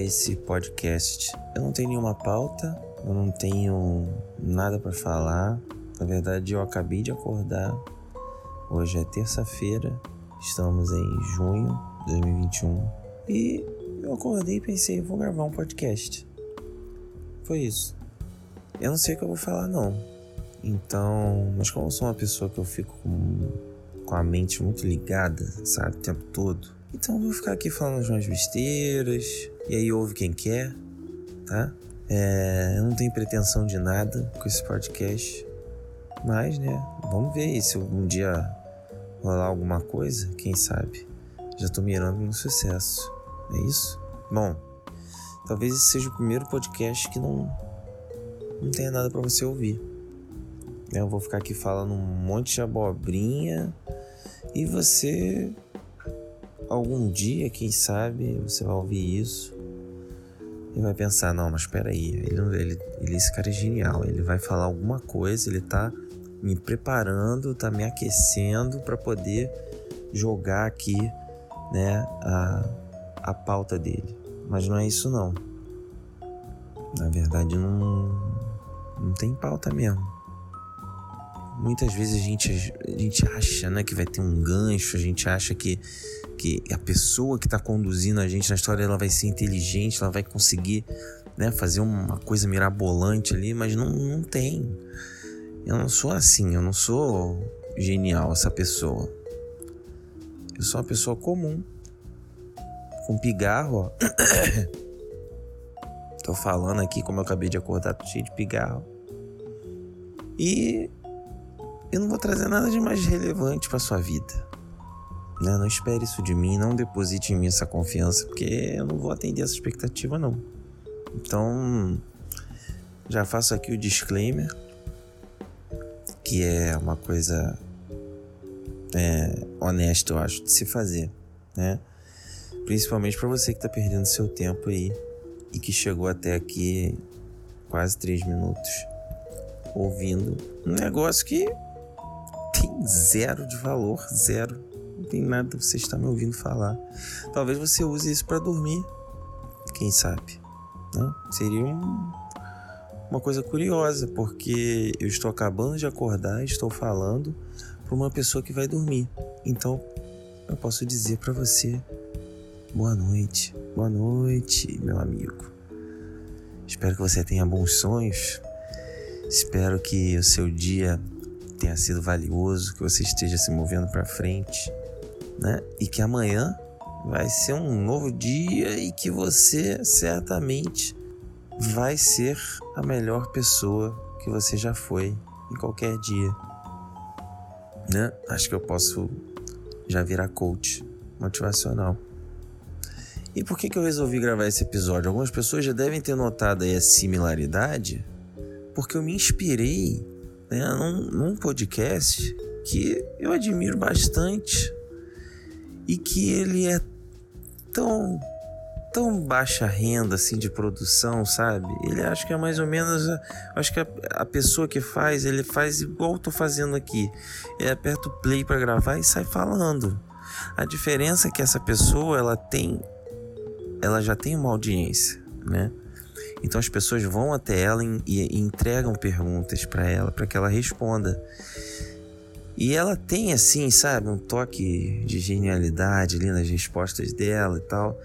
esse podcast. Eu não tenho nenhuma pauta, eu não tenho nada para falar. Na verdade, eu acabei de acordar. Hoje é terça-feira, estamos em junho de 2021 e eu acordei e pensei, vou gravar um podcast. Foi isso. Eu não sei o que eu vou falar não. Então, mas como eu sou uma pessoa que eu fico com, com a mente muito ligada, sabe, o tempo todo, então eu vou ficar aqui falando umas besteiras, e aí ouve quem quer, tá? É, eu não tenho pretensão de nada com esse podcast, mas, né, vamos ver se algum dia rolar alguma coisa, quem sabe. Já tô mirando no sucesso, é isso? Bom, talvez esse seja o primeiro podcast que não, não tenha nada para você ouvir. Eu vou ficar aqui falando um monte de abobrinha e você algum dia, quem sabe, você vai ouvir isso e vai pensar, não, mas espera aí, ele, ele, ele, esse cara é genial, ele vai falar alguma coisa, ele tá me preparando, tá me aquecendo para poder jogar aqui, né, a, a pauta dele. Mas não é isso não. Na verdade não, não tem pauta mesmo muitas vezes a gente, a gente acha né, que vai ter um gancho, a gente acha que, que a pessoa que está conduzindo a gente na história ela vai ser inteligente, ela vai conseguir né, fazer uma coisa mirabolante ali, mas não, não tem. Eu não sou assim, eu não sou genial essa pessoa. Eu sou uma pessoa comum. Com pigarro, ó. Tô falando aqui como eu acabei de acordar, tô cheio de pigarro. E eu não vou trazer nada de mais relevante para sua vida. Né? Não espere isso de mim, não deposite em mim essa confiança, porque eu não vou atender essa expectativa, não. Então, já faço aqui o disclaimer, que é uma coisa é, honesta, eu acho, de se fazer, né? Principalmente para você que está perdendo seu tempo aí e que chegou até aqui quase três minutos ouvindo um negócio que tem zero de valor, zero. Tem nada você está me ouvindo falar. Talvez você use isso para dormir, quem sabe. Né? Seria um, uma coisa curiosa, porque eu estou acabando de acordar, estou falando para uma pessoa que vai dormir. Então, eu posso dizer para você: boa noite, boa noite, meu amigo. Espero que você tenha bons sonhos. Espero que o seu dia tenha sido valioso, que você esteja se movendo para frente, né? E que amanhã vai ser um novo dia e que você certamente vai ser a melhor pessoa que você já foi em qualquer dia, né? Acho que eu posso já virar coach motivacional. E por que, que eu resolvi gravar esse episódio? Algumas pessoas já devem ter notado aí a similaridade, porque eu me inspirei né, num, num podcast que eu admiro bastante e que ele é tão tão baixa renda assim de produção, sabe? Ele acho que é mais ou menos, acho que a, a, pessoa que faz, ele faz igual eu tô fazendo aqui. Ele aperta o play para gravar e sai falando. A diferença é que essa pessoa, ela tem ela já tem uma audiência, né? Então as pessoas vão até ela e, entregam perguntas para ela, para que ela responda. E ela tem, assim, sabe, um toque de genialidade ali nas respostas dela e tal,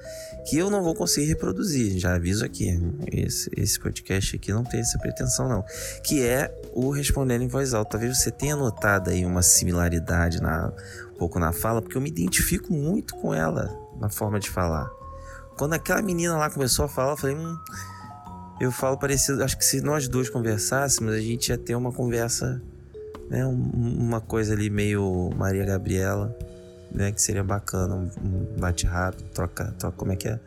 que eu não vou conseguir reproduzir. Já aviso aqui, esse, esse podcast aqui não tem essa pretensão, não. Que é o responder em voz alta. Talvez você tenha notado aí uma similaridade na, um pouco na fala, porque eu me identifico muito com ela na forma de falar. Quando aquela menina lá começou a falar, eu falei, hum eu falo parecido. Acho que se nós dois conversássemos, a gente ia ter uma conversa, né? uma coisa ali meio Maria Gabriela, né? Que seria bacana, um bate rápido, troca, troca. Como é que é?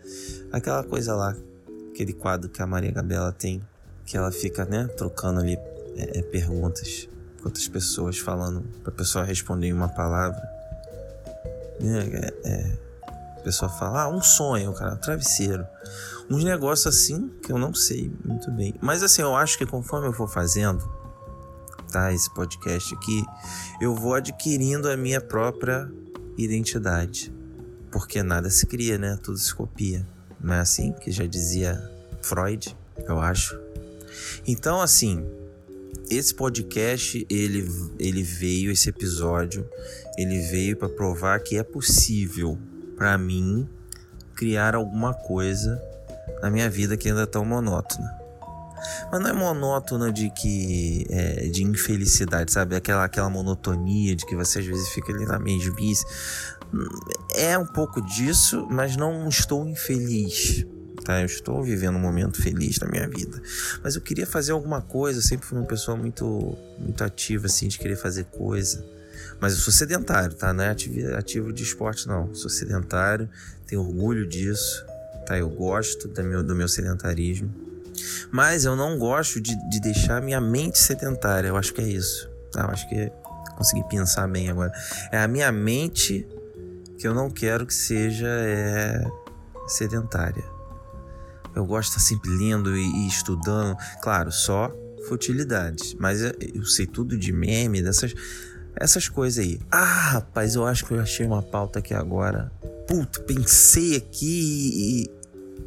Aquela coisa lá, aquele quadro que a Maria Gabriela tem, que ela fica, né? Trocando ali é, é, perguntas com outras pessoas, falando pra pessoa responder em uma palavra. É, é, a pessoa fala, ah, um sonho, cara, um travesseiro uns negócios assim que eu não sei muito bem. Mas assim, eu acho que conforme eu for fazendo, tá, esse podcast aqui, eu vou adquirindo a minha própria identidade. Porque nada se cria, né? Tudo se copia. não é assim que já dizia Freud, eu acho. Então, assim, esse podcast ele, ele veio esse episódio ele veio para provar que é possível para mim criar alguma coisa na minha vida que ainda é tão monótona mas não é monótona de que é, de infelicidade sabe aquela aquela monotonia de que você às vezes fica ali na mesmice é um pouco disso mas não estou infeliz tá? Eu estou vivendo um momento feliz na minha vida. Mas eu queria fazer alguma coisa, eu sempre fui uma pessoa muito, muito ativa, assim, de querer fazer coisa. Mas eu sou sedentário, tá? Não é ativo, ativo de esporte, não. Sou sedentário, tenho orgulho disso, tá? Eu gosto do meu, do meu sedentarismo. Mas eu não gosto de, de deixar minha mente sedentária. Eu acho que é isso. Tá? Eu acho que consegui pensar bem agora. É a minha mente que eu não quero que seja é, sedentária. Eu gosto de estar sempre lendo e, e estudando. Claro, só futilidades. Mas eu sei tudo de meme, dessas essas coisas aí. Ah, rapaz, eu acho que eu achei uma pauta aqui agora. Puto, pensei aqui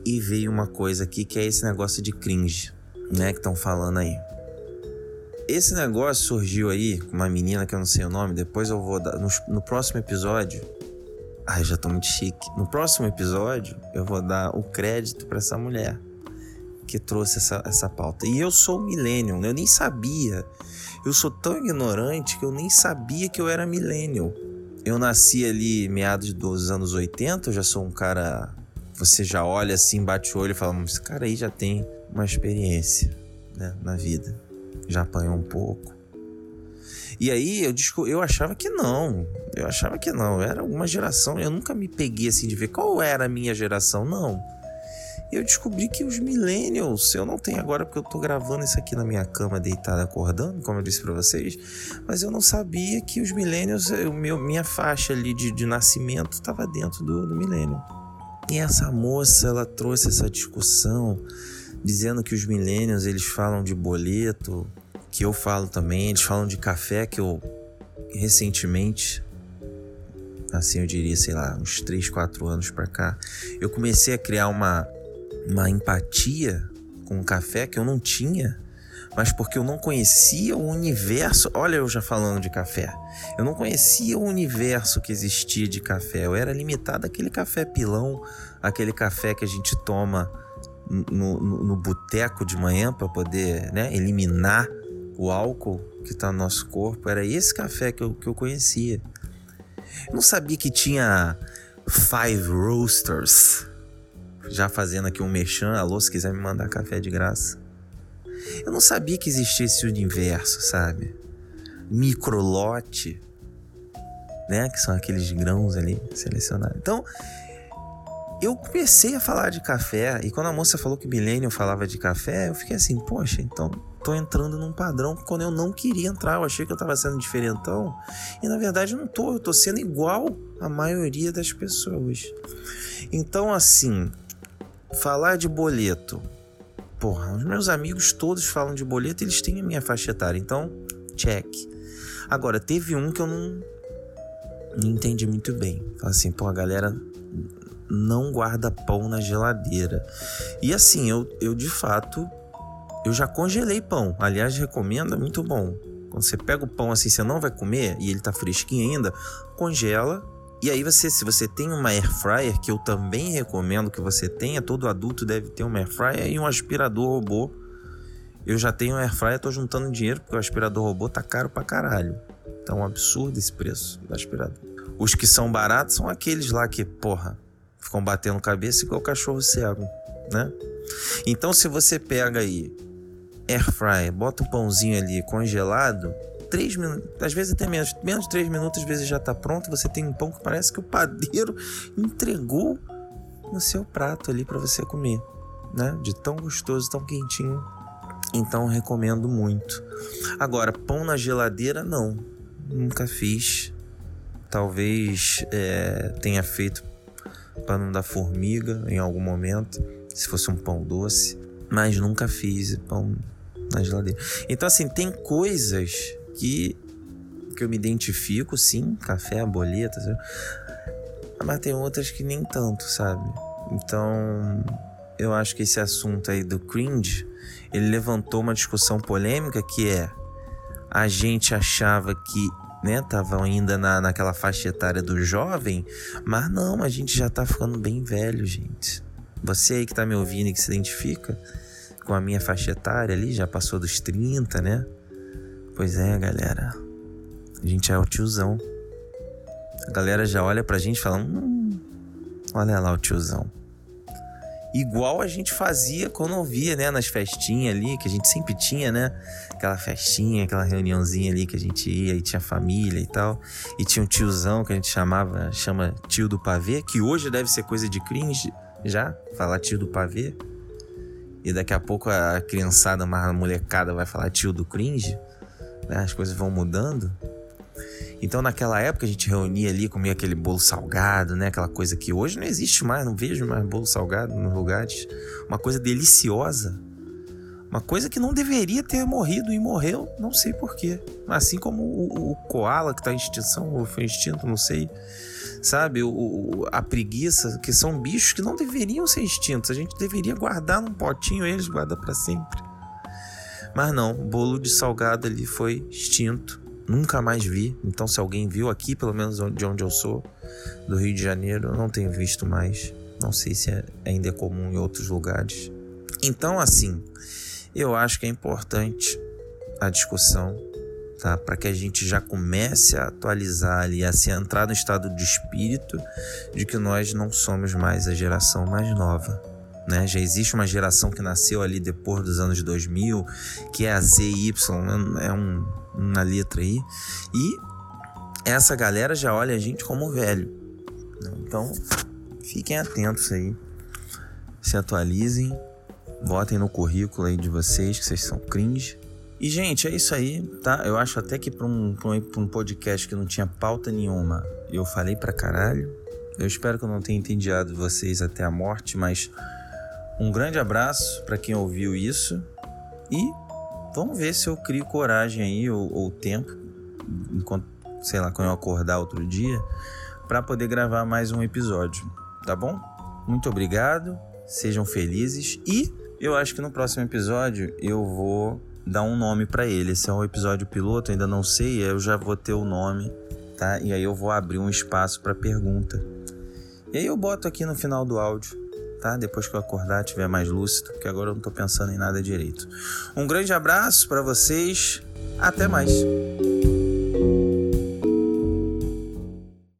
e, veio uma coisa aqui que é esse negócio de cringe, né? Que estão falando aí. Esse negócio surgiu aí com uma menina que eu não sei o nome. Depois eu vou dar. No, no próximo episódio, Ai, já tô muito chique. No próximo episódio, eu vou dar o crédito para essa mulher que trouxe essa, essa pauta. E eu sou millennial, eu nem sabia. Eu sou tão ignorante que eu nem sabia que eu era millennial. Eu nasci ali meados dos anos 80, eu já sou um cara. Você já olha assim, bate o olho e fala: esse cara aí já tem uma experiência né, na vida. Já apanhou um pouco e aí eu, eu achava que não. Eu achava que não. Era uma geração. Eu nunca me peguei assim de ver qual era a minha geração. Não. Eu descobri que os millennials, eu não tenho agora porque eu tô gravando isso aqui na minha cama deitado acordando, como eu disse para vocês, mas eu não sabia que os millennials, o meu, minha faixa ali de, de nascimento estava dentro do, do. E essa moça, ela trouxe essa discussão dizendo que os millennials eles falam de boleto, que eu falo também. Eles falam de café que eu recentemente, assim eu diria, sei lá, uns 3, 4 anos para cá, eu comecei a criar uma, uma empatia com o café que eu não tinha, mas porque eu não conhecia o universo. Olha, eu já falando de café. Eu não conhecia o universo que existia de café. Eu era limitado àquele café pilão, aquele café que a gente toma no, no, no boteco de manhã para poder né, eliminar o álcool que está no nosso corpo, era esse café que eu, que eu conhecia. Eu não sabia que tinha Five Roasters. Já fazendo aqui um mechan, alô, se quiser me mandar café de graça. Eu não sabia que existia esse universo, sabe? Microlote, né? Que são aqueles grãos ali selecionados. Então, eu comecei a falar de café e quando a moça falou que Millennium falava de café, eu fiquei assim, poxa, então tô entrando num padrão quando eu não queria entrar, eu achei que eu tava sendo diferentão e na verdade não tô, eu tô sendo igual a maioria das pessoas. Então assim, falar de boleto, porra, os meus amigos todos falam de boleto, eles têm a minha faixa etária, então check. Agora teve um que eu não não entendi muito bem. Fala assim, pô, a galera não guarda pão na geladeira. E assim, eu, eu de fato, eu já congelei pão. Aliás, recomendo, é muito bom. Quando você pega o pão assim, você não vai comer e ele tá fresquinho ainda, congela. E aí você, se você tem uma air fryer, que eu também recomendo que você tenha, todo adulto deve ter uma air fryer e um aspirador robô. Eu já tenho um air fryer, tô juntando dinheiro porque o aspirador robô tá caro pra caralho. Tá um absurdo esse preço do aspirador. Os que são baratos são aqueles lá que, porra, ficam batendo cabeça igual cachorro cego, né? Então, se você pega aí air fry, bota um pãozinho ali congelado, três minutos, às vezes até menos, menos de três minutos, às vezes já está pronto. Você tem um pão que parece que o padeiro entregou no seu prato ali para você comer, né? De tão gostoso, tão quentinho. Então recomendo muito. Agora, pão na geladeira, não. Nunca fiz. Talvez é, tenha feito para não dar formiga em algum momento, se fosse um pão doce, mas nunca fiz pão na geladeira. Então assim, tem coisas que que eu me identifico, sim, café, boletas, mas tem outras que nem tanto, sabe? Então, eu acho que esse assunto aí do cringe, ele levantou uma discussão polêmica que é a gente achava que né, tava ainda na, naquela faixa etária do jovem, mas não, a gente já tá ficando bem velho, gente. Você aí que tá me ouvindo e que se identifica com a minha faixa etária ali, já passou dos 30, né? Pois é, galera. A gente é o tiozão. A galera já olha pra gente e fala: hum, olha lá o tiozão. Igual a gente fazia quando ouvia, né? Nas festinhas ali, que a gente sempre tinha, né? Aquela festinha, aquela reuniãozinha ali que a gente ia e tinha família e tal. E tinha um tiozão que a gente chamava, chama tio do pavê, que hoje deve ser coisa de cringe já, falar tio do pavê. E daqui a pouco a criançada, mais molecada vai falar tio do cringe. Né? As coisas vão mudando. Então, naquela época, a gente reunia ali, comia aquele bolo salgado, né? Aquela coisa que hoje não existe mais, não vejo mais bolo salgado nos lugares. Uma coisa deliciosa. Uma coisa que não deveria ter morrido e morreu, não sei porquê. Assim como o, o koala que está em extinção, ou foi extinto, não sei. Sabe? O, a preguiça, que são bichos que não deveriam ser extintos. A gente deveria guardar num potinho eles, guardar para sempre. Mas não, o bolo de salgado ali foi extinto nunca mais vi. Então, se alguém viu aqui, pelo menos de onde eu sou, do Rio de Janeiro, eu não tenho visto mais. Não sei se é, ainda é comum em outros lugares. Então, assim, eu acho que é importante a discussão, tá? Para que a gente já comece a atualizar ali, a se entrar no estado de espírito de que nós não somos mais a geração mais nova. Né? Já existe uma geração que nasceu ali depois dos anos 2000, que é a ZY, é um, uma letra aí. E essa galera já olha a gente como velho. Né? Então, fiquem atentos aí. Se atualizem. Botem no currículo aí de vocês que vocês são cringe. E, gente, é isso aí, tá? Eu acho até que para um, pra um podcast que não tinha pauta nenhuma, eu falei pra caralho. Eu espero que eu não tenha entendido vocês até a morte, mas um grande abraço para quem ouviu isso e vamos ver se eu crio coragem aí ou, ou tempo, enquanto, sei lá, quando eu acordar outro dia, para poder gravar mais um episódio, tá bom? Muito obrigado, sejam felizes e eu acho que no próximo episódio eu vou dar um nome para ele. Esse é um episódio piloto, ainda não sei, eu já vou ter o nome, tá? E aí eu vou abrir um espaço para pergunta. E aí eu boto aqui no final do áudio tá? Depois que eu acordar, tiver mais lúcido, porque agora eu não tô pensando em nada direito. Um grande abraço para vocês. Até mais.